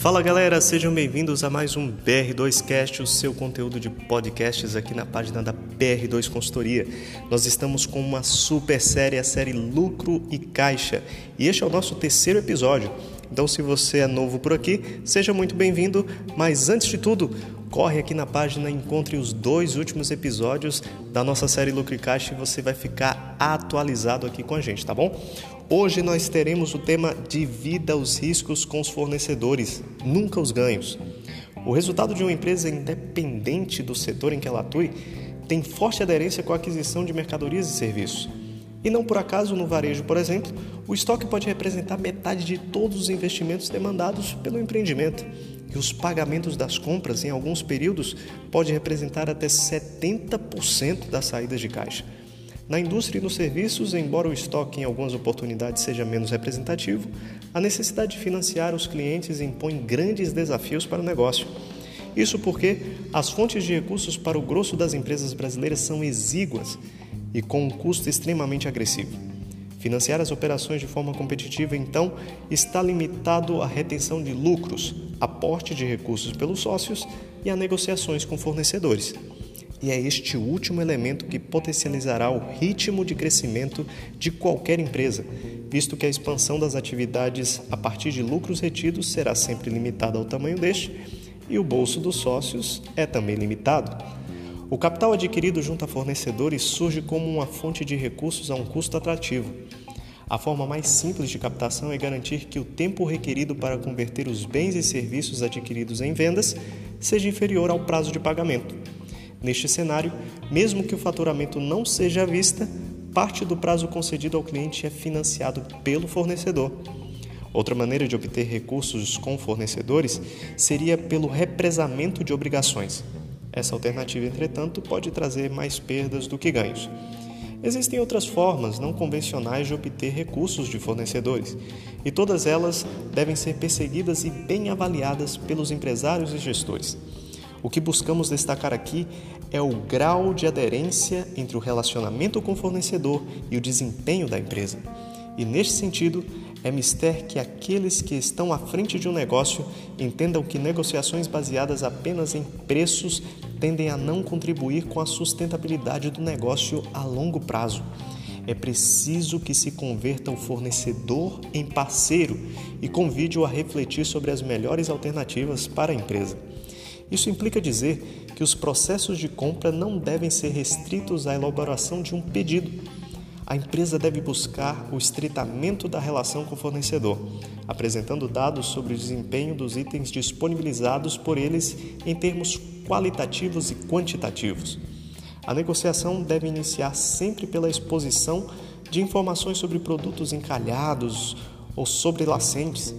Fala galera, sejam bem-vindos a mais um BR2Cast, o seu conteúdo de podcasts aqui na página da BR2 Consultoria. Nós estamos com uma super série, a série Lucro e Caixa, e este é o nosso terceiro episódio. Então, se você é novo por aqui, seja muito bem-vindo, mas antes de tudo, corre aqui na página e encontre os dois últimos episódios da nossa série Lucro e Caixa e você vai ficar atualizado aqui com a gente, tá bom? Hoje nós teremos o tema Divida os riscos com os fornecedores, nunca os ganhos. O resultado de uma empresa independente do setor em que ela atue tem forte aderência com a aquisição de mercadorias e serviços. E não por acaso, no varejo, por exemplo, o estoque pode representar metade de todos os investimentos demandados pelo empreendimento. E os pagamentos das compras, em alguns períodos, pode representar até 70% das saídas de caixa. Na indústria e nos serviços, embora o estoque em algumas oportunidades seja menos representativo, a necessidade de financiar os clientes impõe grandes desafios para o negócio. Isso porque as fontes de recursos para o grosso das empresas brasileiras são exíguas e com um custo extremamente agressivo. Financiar as operações de forma competitiva, então, está limitado à retenção de lucros, aporte de recursos pelos sócios e a negociações com fornecedores e é este último elemento que potencializará o ritmo de crescimento de qualquer empresa, visto que a expansão das atividades a partir de lucros retidos será sempre limitada ao tamanho deste e o bolso dos sócios é também limitado. O capital adquirido junto a fornecedores surge como uma fonte de recursos a um custo atrativo. A forma mais simples de captação é garantir que o tempo requerido para converter os bens e serviços adquiridos em vendas seja inferior ao prazo de pagamento. Neste cenário, mesmo que o faturamento não seja à vista, parte do prazo concedido ao cliente é financiado pelo fornecedor. Outra maneira de obter recursos com fornecedores seria pelo represamento de obrigações. Essa alternativa, entretanto, pode trazer mais perdas do que ganhos. Existem outras formas não convencionais de obter recursos de fornecedores, e todas elas devem ser perseguidas e bem avaliadas pelos empresários e gestores. O que buscamos destacar aqui é o grau de aderência entre o relacionamento com o fornecedor e o desempenho da empresa. E neste sentido, é mister que aqueles que estão à frente de um negócio entendam que negociações baseadas apenas em preços tendem a não contribuir com a sustentabilidade do negócio a longo prazo. É preciso que se converta o fornecedor em parceiro e convide-o a refletir sobre as melhores alternativas para a empresa. Isso implica dizer que os processos de compra não devem ser restritos à elaboração de um pedido. A empresa deve buscar o estreitamento da relação com o fornecedor, apresentando dados sobre o desempenho dos itens disponibilizados por eles em termos qualitativos e quantitativos. A negociação deve iniciar sempre pela exposição de informações sobre produtos encalhados ou sobrelacentes